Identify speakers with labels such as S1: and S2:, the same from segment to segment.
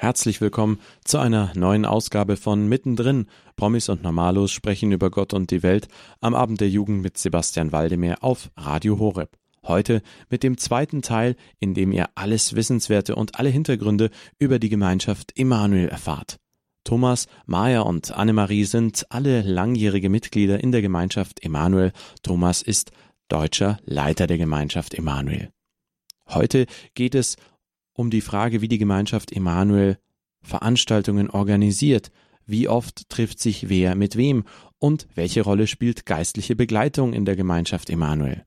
S1: Herzlich willkommen zu einer neuen Ausgabe von Mittendrin. Promis und Normalos sprechen über Gott und die Welt am Abend der Jugend mit Sebastian Waldemar auf Radio Horeb. Heute mit dem zweiten Teil, in dem ihr alles Wissenswerte und alle Hintergründe über die Gemeinschaft Emanuel erfahrt. Thomas, Maja und Annemarie sind alle langjährige Mitglieder in der Gemeinschaft Emanuel. Thomas ist deutscher Leiter der Gemeinschaft Emanuel. Heute geht es um die Frage, wie die Gemeinschaft Emanuel Veranstaltungen organisiert, wie oft trifft sich wer mit wem und welche Rolle spielt geistliche Begleitung in der Gemeinschaft Emanuel.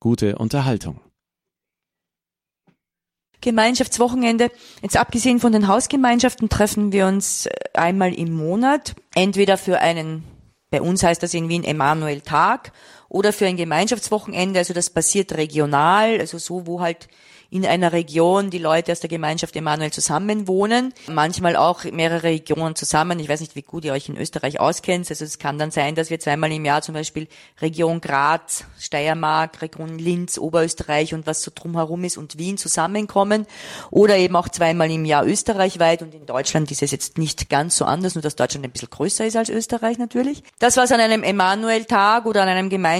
S1: Gute Unterhaltung.
S2: Gemeinschaftswochenende. Jetzt abgesehen von den Hausgemeinschaften treffen wir uns einmal im Monat, entweder für einen, bei uns heißt das in Wien Emanuel Tag oder für ein Gemeinschaftswochenende. Also das passiert regional, also so, wo halt in einer Region die Leute aus der Gemeinschaft Emanuel zusammenwohnen, manchmal auch mehrere Regionen zusammen. Ich weiß nicht, wie gut ihr euch in Österreich auskennt. Also es kann dann sein, dass wir zweimal im Jahr zum Beispiel Region Graz, Steiermark, Region Linz, Oberösterreich und was so drumherum ist und Wien zusammenkommen. Oder eben auch zweimal im Jahr österreichweit und in Deutschland ist es jetzt nicht ganz so anders, nur dass Deutschland ein bisschen größer ist als Österreich natürlich. Das, was an einem Emanuel-Tag oder an einem Gemeinschaftswochenende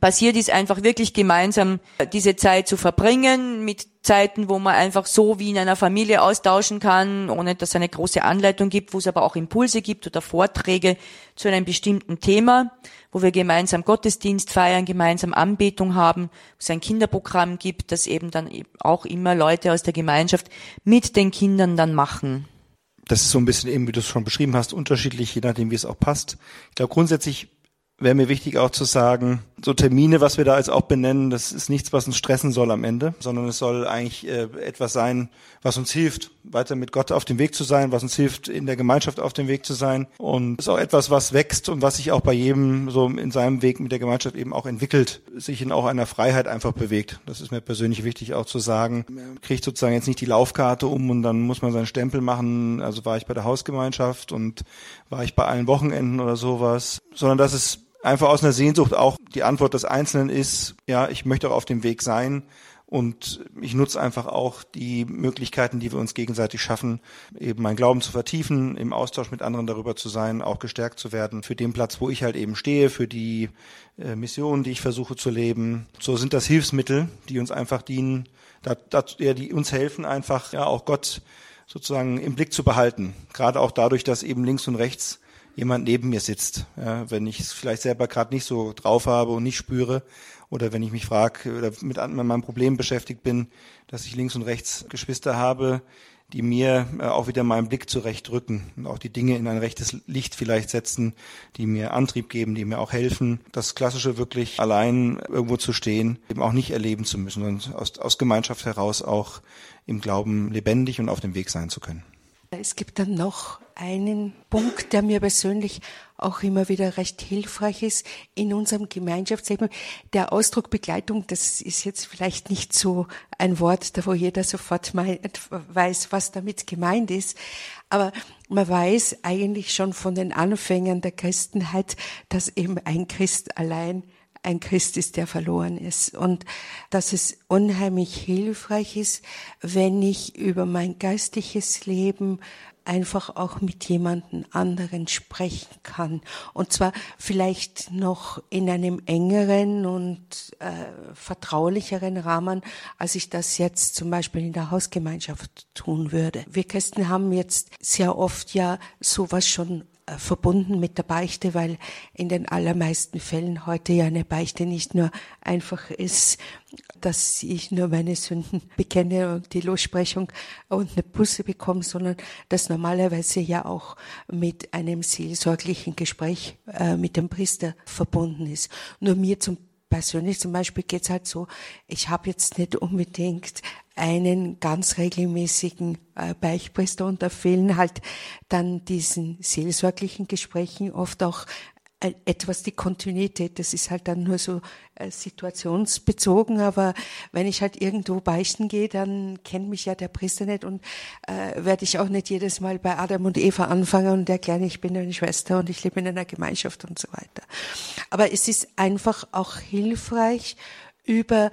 S2: passiert, ist einfach wirklich gemeinsam diese Zeit zu verbringen verbringen mit Zeiten, wo man einfach so wie in einer Familie austauschen kann, ohne dass es eine große Anleitung gibt, wo es aber auch Impulse gibt oder Vorträge zu einem bestimmten Thema, wo wir gemeinsam Gottesdienst feiern, gemeinsam Anbetung haben, wo es ein Kinderprogramm gibt, das eben dann auch immer Leute aus der Gemeinschaft mit den Kindern dann machen.
S3: Das ist so ein bisschen eben, wie du es schon beschrieben hast, unterschiedlich, je nachdem, wie es auch passt. Ich glaube, grundsätzlich wäre mir wichtig auch zu sagen, so Termine, was wir da jetzt auch benennen, das ist nichts, was uns stressen soll am Ende, sondern es soll eigentlich äh, etwas sein, was uns hilft, weiter mit Gott auf dem Weg zu sein, was uns hilft, in der Gemeinschaft auf dem Weg zu sein. Und es ist auch etwas, was wächst und was sich auch bei jedem so in seinem Weg mit der Gemeinschaft eben auch entwickelt, sich in auch einer Freiheit einfach bewegt. Das ist mir persönlich wichtig auch zu sagen. Man kriegt sozusagen jetzt nicht die Laufkarte um und dann muss man seinen Stempel machen. Also war ich bei der Hausgemeinschaft und war ich bei allen Wochenenden oder sowas, sondern dass es einfach aus einer Sehnsucht auch die Antwort des Einzelnen ist, ja, ich möchte auch auf dem Weg sein und ich nutze einfach auch die Möglichkeiten, die wir uns gegenseitig schaffen, eben mein Glauben zu vertiefen, im Austausch mit anderen darüber zu sein, auch gestärkt zu werden für den Platz, wo ich halt eben stehe, für die äh, Mission, die ich versuche zu leben. So sind das Hilfsmittel, die uns einfach dienen, da, da, ja, die uns helfen, einfach ja auch Gott sozusagen im Blick zu behalten. Gerade auch dadurch, dass eben links und rechts jemand neben mir sitzt. Ja, wenn ich es vielleicht selber gerade nicht so drauf habe und nicht spüre oder wenn ich mich frage oder mit, mit meinem Problem beschäftigt bin, dass ich links und rechts Geschwister habe, die mir äh, auch wieder meinen Blick zurechtrücken und auch die Dinge in ein rechtes Licht vielleicht setzen, die mir Antrieb geben, die mir auch helfen, das Klassische wirklich allein irgendwo zu stehen, eben auch nicht erleben zu müssen und aus, aus Gemeinschaft heraus auch im Glauben lebendig und auf dem Weg sein zu können.
S4: Es gibt dann noch einen Punkt, der mir persönlich auch immer wieder recht hilfreich ist in unserem Gemeinschaftsleben. Der Ausdruck Begleitung, das ist jetzt vielleicht nicht so ein Wort, da wo jeder sofort meint, weiß, was damit gemeint ist. Aber man weiß eigentlich schon von den Anfängen der Christenheit, dass eben ein Christ allein ein Christ ist, der verloren ist. Und dass es unheimlich hilfreich ist, wenn ich über mein geistliches Leben einfach auch mit jemandem anderen sprechen kann. Und zwar vielleicht noch in einem engeren und äh, vertraulicheren Rahmen, als ich das jetzt zum Beispiel in der Hausgemeinschaft tun würde. Wir Christen haben jetzt sehr oft ja sowas schon verbunden mit der Beichte, weil in den allermeisten Fällen heute ja eine Beichte nicht nur einfach ist, dass ich nur meine Sünden bekenne und die Lossprechung und eine Busse bekomme, sondern dass normalerweise ja auch mit einem seelsorglichen Gespräch äh, mit dem Priester verbunden ist. Nur mir zum persönlich zum Beispiel geht's halt so, ich habe jetzt nicht unbedingt einen ganz regelmäßigen äh, Beichtpriester und da fehlen halt dann diesen seelsorglichen Gesprächen oft auch äh, etwas die Kontinuität. Das ist halt dann nur so äh, situationsbezogen, aber wenn ich halt irgendwo beichten gehe, dann kennt mich ja der Priester nicht und äh, werde ich auch nicht jedes Mal bei Adam und Eva anfangen und erklären, ich bin eine Schwester und ich lebe in einer Gemeinschaft und so weiter. Aber es ist einfach auch hilfreich, über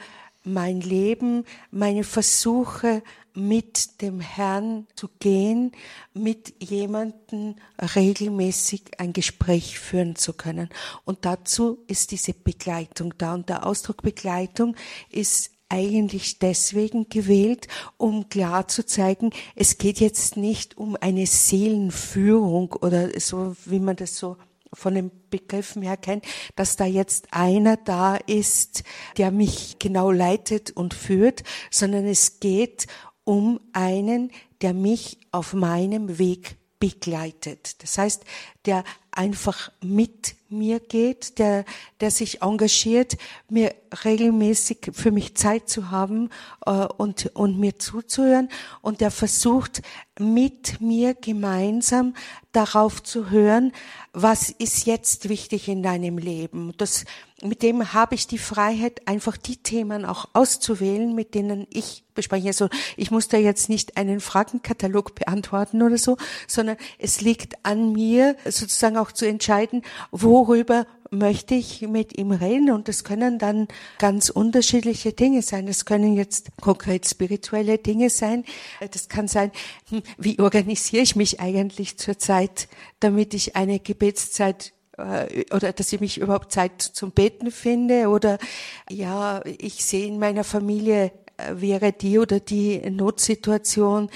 S4: mein Leben, meine Versuche, mit dem Herrn zu gehen, mit jemandem regelmäßig ein Gespräch führen zu können. Und dazu ist diese Begleitung da. Und der Ausdruck Begleitung ist eigentlich deswegen gewählt, um klar zu zeigen, es geht jetzt nicht um eine Seelenführung oder so, wie man das so von den Begriffen her kennt, dass da jetzt einer da ist, der mich genau leitet und führt, sondern es geht um einen, der mich auf meinem Weg begleitet. Das heißt, der einfach mit mir geht, der, der sich engagiert, mir regelmäßig für mich Zeit zu haben äh, und, und mir zuzuhören und der versucht mit mir gemeinsam darauf zu hören, was ist jetzt wichtig in deinem Leben. Das, mit dem habe ich die Freiheit, einfach die Themen auch auszuwählen, mit denen ich bespreche. Also ich muss da jetzt nicht einen Fragenkatalog beantworten oder so, sondern es liegt an mir, sozusagen auch zu entscheiden, worüber möchte ich mit ihm reden und das können dann ganz unterschiedliche Dinge sein. Das können jetzt konkret spirituelle Dinge sein. Das kann sein, hm, wie organisiere ich mich eigentlich zurzeit, damit ich eine Gebetszeit äh, oder dass ich mich überhaupt Zeit zum Beten finde oder ja, ich sehe in meiner Familie wäre die oder die Notsituation,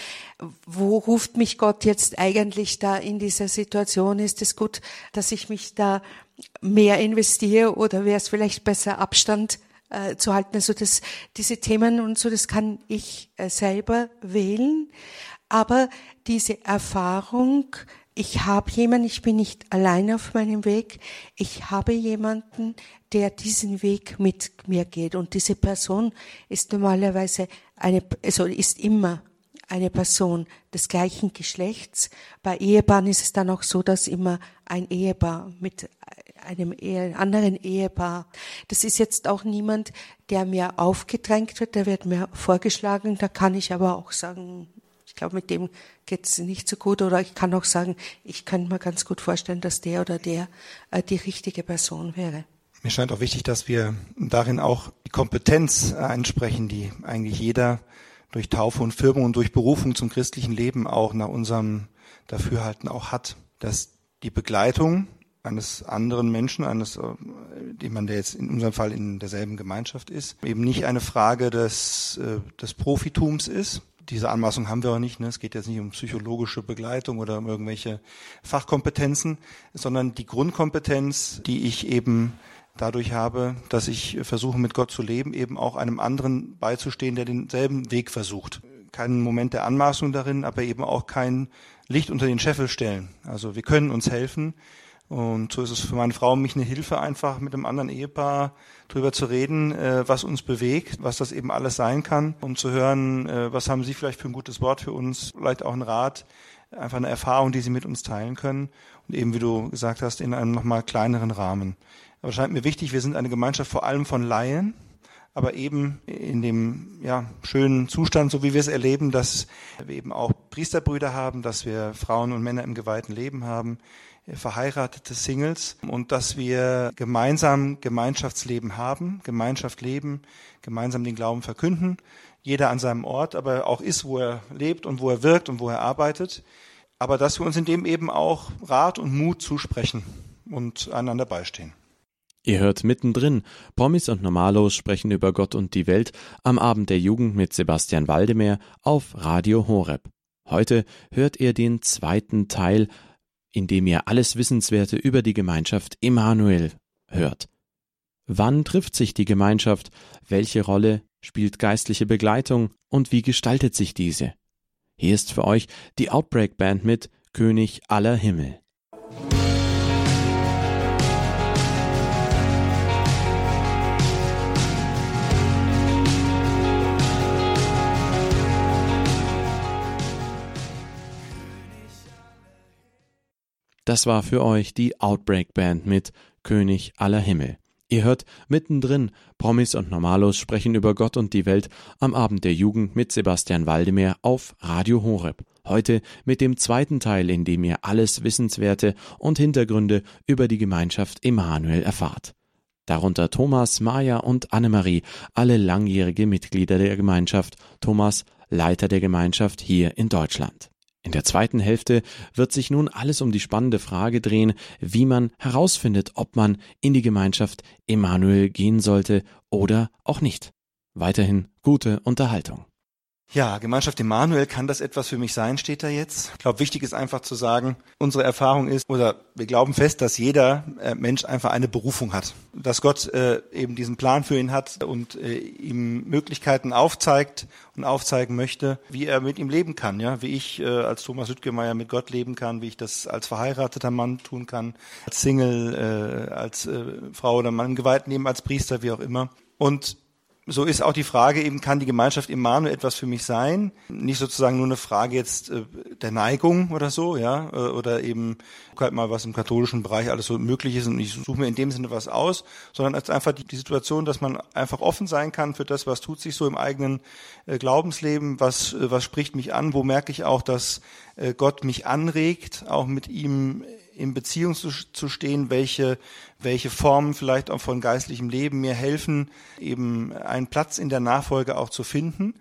S4: wo ruft mich Gott jetzt eigentlich da in dieser Situation? Ist es gut, dass ich mich da mehr investiere oder wäre es vielleicht besser Abstand äh, zu halten? Also das, diese Themen und so, das kann ich äh, selber wählen. Aber diese Erfahrung, ich habe jemanden, ich bin nicht alleine auf meinem Weg, ich habe jemanden, der diesen Weg mit mir geht. Und diese Person ist normalerweise eine, also ist immer eine Person des gleichen Geschlechts. Bei Ehepaaren ist es dann auch so, dass immer ein Ehepaar mit einem Ehe, anderen Ehepaar. Das ist jetzt auch niemand, der mir aufgedrängt wird, der wird mir vorgeschlagen. Da kann ich aber auch sagen, ich glaube, mit dem geht es nicht so gut. Oder ich kann auch sagen, ich könnte mir ganz gut vorstellen, dass der oder der äh, die richtige Person wäre.
S3: Mir scheint auch wichtig, dass wir darin auch die Kompetenz einsprechen, die eigentlich jeder durch Taufe und Firmung und durch Berufung zum christlichen Leben auch nach unserem Dafürhalten auch hat, dass die Begleitung eines anderen Menschen, eines, äh, jemand, der jetzt in unserem Fall in derselben Gemeinschaft ist, eben nicht eine Frage des, äh, des Profitums ist. Diese Anmaßung haben wir auch nicht. Ne? Es geht jetzt nicht um psychologische Begleitung oder um irgendwelche Fachkompetenzen, sondern die Grundkompetenz, die ich eben dadurch habe, dass ich versuche, mit Gott zu leben, eben auch einem anderen beizustehen, der denselben Weg versucht. Keinen Moment der Anmaßung darin, aber eben auch kein Licht unter den Scheffel stellen. Also wir können uns helfen. Und so ist es für meine Frau und mich eine Hilfe, einfach mit einem anderen Ehepaar drüber zu reden, äh, was uns bewegt, was das eben alles sein kann und zu hören, äh, was haben Sie vielleicht für ein gutes Wort für uns, vielleicht auch ein Rat, einfach eine Erfahrung, die Sie mit uns teilen können und eben, wie du gesagt hast, in einem nochmal kleineren Rahmen. Aber scheint mir wichtig, wir sind eine Gemeinschaft vor allem von Laien, aber eben in dem ja, schönen Zustand, so wie wir es erleben, dass wir eben auch Priesterbrüder haben, dass wir Frauen und Männer im geweihten Leben haben, verheiratete Singles und dass wir gemeinsam Gemeinschaftsleben haben, Gemeinschaft leben, gemeinsam den Glauben verkünden, jeder an seinem Ort, aber auch ist, wo er lebt und wo er wirkt und wo er arbeitet, aber dass wir uns in dem eben auch Rat und Mut zusprechen und einander beistehen.
S1: Ihr hört mittendrin. Promis und Normalos sprechen über Gott und die Welt am Abend der Jugend mit Sebastian Waldemeyer auf Radio Horeb. Heute hört ihr den zweiten Teil, in dem ihr alles Wissenswerte über die Gemeinschaft Emanuel hört. Wann trifft sich die Gemeinschaft? Welche Rolle spielt geistliche Begleitung und wie gestaltet sich diese? Hier ist für euch die Outbreak Band mit König aller Himmel. Das war für euch die Outbreak Band mit König aller Himmel. Ihr hört mittendrin Promis und Normalos sprechen über Gott und die Welt am Abend der Jugend mit Sebastian Waldemar auf Radio Horeb. Heute mit dem zweiten Teil, in dem ihr alles Wissenswerte und Hintergründe über die Gemeinschaft Emanuel erfahrt. Darunter Thomas, Maja und Annemarie, alle langjährige Mitglieder der Gemeinschaft. Thomas Leiter der Gemeinschaft hier in Deutschland. In der zweiten Hälfte wird sich nun alles um die spannende Frage drehen, wie man herausfindet, ob man in die Gemeinschaft Emanuel gehen sollte oder auch nicht. Weiterhin gute Unterhaltung.
S3: Ja, Gemeinschaft Emanuel, kann das etwas für mich sein, steht da jetzt. Ich glaube, wichtig ist einfach zu sagen, unsere Erfahrung ist, oder wir glauben fest, dass jeder äh, Mensch einfach eine Berufung hat. Dass Gott äh, eben diesen Plan für ihn hat und äh, ihm Möglichkeiten aufzeigt und aufzeigen möchte, wie er mit ihm leben kann. Ja, Wie ich äh, als Thomas Lüttgemeier mit Gott leben kann, wie ich das als verheirateter Mann tun kann, als Single, äh, als Frau oder Mann geweiht nehmen, als Priester, wie auch immer. Und so ist auch die Frage eben, kann die Gemeinschaft Immanuel etwas für mich sein? Nicht sozusagen nur eine Frage jetzt äh, der Neigung oder so, ja, äh, oder eben halt mal, was im katholischen Bereich alles so möglich ist und ich suche mir in dem Sinne was aus, sondern als einfach die, Situation, dass man einfach offen sein kann für das, was tut sich so im eigenen äh, Glaubensleben, was, was spricht mich an, wo merke ich auch, dass Gott mich anregt, auch mit ihm in Beziehung zu, zu stehen, welche, welche Formen vielleicht auch von geistlichem Leben mir helfen, eben einen Platz in der Nachfolge auch zu finden.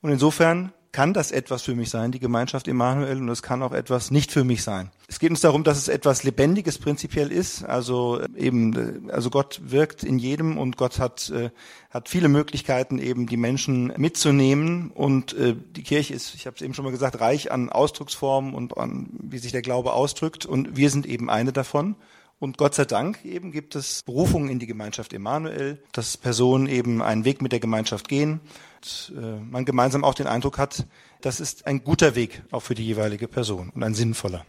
S3: Und insofern kann das etwas für mich sein, die Gemeinschaft Emanuel, und es kann auch etwas nicht für mich sein. Es geht uns darum, dass es etwas Lebendiges prinzipiell ist. Also eben, also Gott wirkt in jedem und Gott hat, äh, hat viele Möglichkeiten, eben die Menschen mitzunehmen. Und äh, die Kirche ist, ich habe es eben schon mal gesagt, reich an Ausdrucksformen und an, wie sich der Glaube ausdrückt. Und wir sind eben eine davon. Und Gott sei Dank eben gibt es Berufungen in die Gemeinschaft Emanuel, dass Personen eben einen Weg mit der Gemeinschaft gehen und äh, man gemeinsam auch den Eindruck hat, das ist ein guter Weg auch für die jeweilige Person und ein sinnvoller.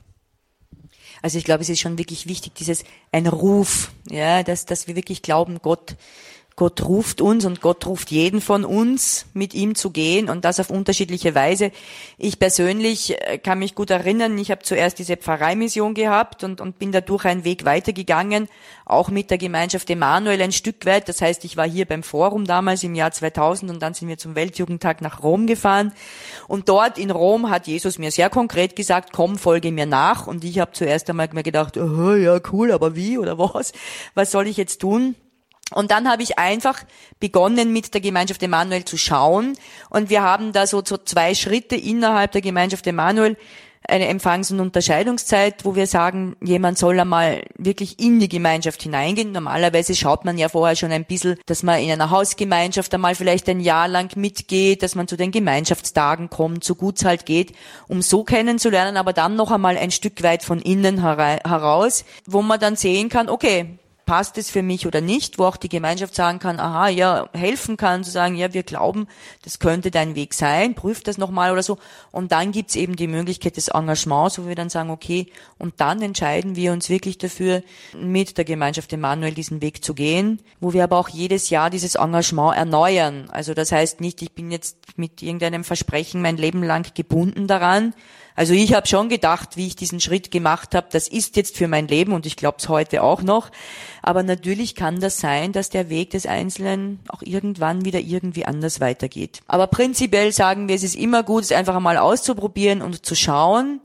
S2: Also ich glaube, es ist schon wirklich wichtig, dieses ein Ruf, ja, dass, dass wir wirklich glauben, Gott Gott ruft uns und Gott ruft jeden von uns, mit ihm zu gehen und das auf unterschiedliche Weise. Ich persönlich äh, kann mich gut erinnern, ich habe zuerst diese Pfarreimission gehabt und, und bin dadurch einen Weg weitergegangen, auch mit der Gemeinschaft Emanuel ein Stück weit. Das heißt, ich war hier beim Forum damals im Jahr 2000 und dann sind wir zum Weltjugendtag nach Rom gefahren. Und dort in Rom hat Jesus mir sehr konkret gesagt, komm, folge mir nach. Und ich habe zuerst einmal mir gedacht, oh, ja cool, aber wie oder was? Was soll ich jetzt tun? Und dann habe ich einfach begonnen, mit der Gemeinschaft Emanuel zu schauen. Und wir haben da so, so zwei Schritte innerhalb der Gemeinschaft Emanuel, eine Empfangs- und Unterscheidungszeit, wo wir sagen, jemand soll einmal wirklich in die Gemeinschaft hineingehen. Normalerweise schaut man ja vorher schon ein bisschen, dass man in einer Hausgemeinschaft einmal vielleicht ein Jahr lang mitgeht, dass man zu den Gemeinschaftstagen kommt, so gut es halt geht, um so kennenzulernen, aber dann noch einmal ein Stück weit von innen heraus, wo man dann sehen kann, okay, passt es für mich oder nicht, wo auch die Gemeinschaft sagen kann, aha, ja, helfen kann, zu sagen, ja, wir glauben, das könnte dein Weg sein, prüft das nochmal oder so. Und dann gibt's eben die Möglichkeit des Engagements, wo wir dann sagen, okay, und dann entscheiden wir uns wirklich dafür, mit der Gemeinschaft Emanuel diesen Weg zu gehen, wo wir aber auch jedes Jahr dieses Engagement erneuern. Also das heißt nicht, ich bin jetzt mit irgendeinem Versprechen mein Leben lang gebunden daran, also ich habe schon gedacht, wie ich diesen Schritt gemacht habe, das ist jetzt für mein Leben und ich glaube es heute auch noch. Aber natürlich kann das sein, dass der Weg des Einzelnen auch irgendwann wieder irgendwie anders weitergeht. Aber prinzipiell sagen wir, es ist immer gut, es einfach einmal auszuprobieren und zu schauen,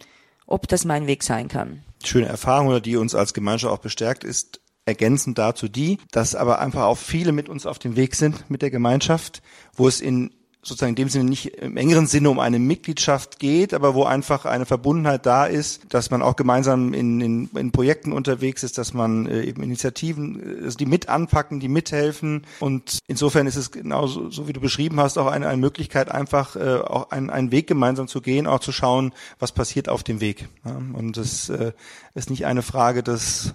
S2: ob das mein Weg sein kann.
S3: Schöne Erfahrung, die uns als Gemeinschaft auch bestärkt, ist ergänzend dazu die, dass aber einfach auch viele mit uns auf dem Weg sind mit der Gemeinschaft, wo es in sozusagen in dem Sinne nicht im engeren Sinne um eine Mitgliedschaft geht, aber wo einfach eine Verbundenheit da ist, dass man auch gemeinsam in, in, in Projekten unterwegs ist, dass man äh, eben Initiativen, also die mit anpacken, die mithelfen. Und insofern ist es genauso, so wie du beschrieben hast, auch eine, eine Möglichkeit, einfach äh, auch einen, einen Weg gemeinsam zu gehen, auch zu schauen, was passiert auf dem Weg. Ja? Und es äh, ist nicht eine Frage des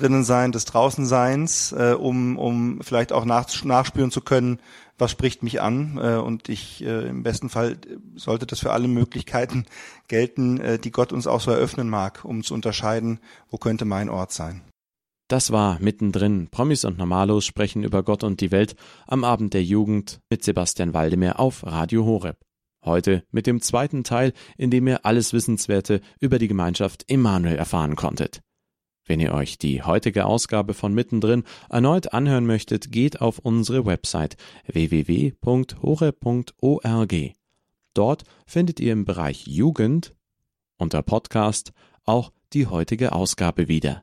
S3: drinnen sein, des Draußenseins, äh, um, um vielleicht auch nach, nachspüren zu können, was spricht mich an. Äh, und ich äh, im besten Fall sollte das für alle Möglichkeiten gelten, äh, die Gott uns auch so eröffnen mag, um zu unterscheiden, wo könnte mein Ort sein.
S1: Das war mittendrin. Promis und Normalos sprechen über Gott und die Welt am Abend der Jugend mit Sebastian Waldemar auf Radio Horeb. Heute mit dem zweiten Teil, in dem ihr alles Wissenswerte über die Gemeinschaft Emanuel erfahren konntet. Wenn ihr euch die heutige Ausgabe von Mittendrin erneut anhören möchtet, geht auf unsere Website www.hore.org. Dort findet ihr im Bereich Jugend unter Podcast auch die heutige Ausgabe wieder.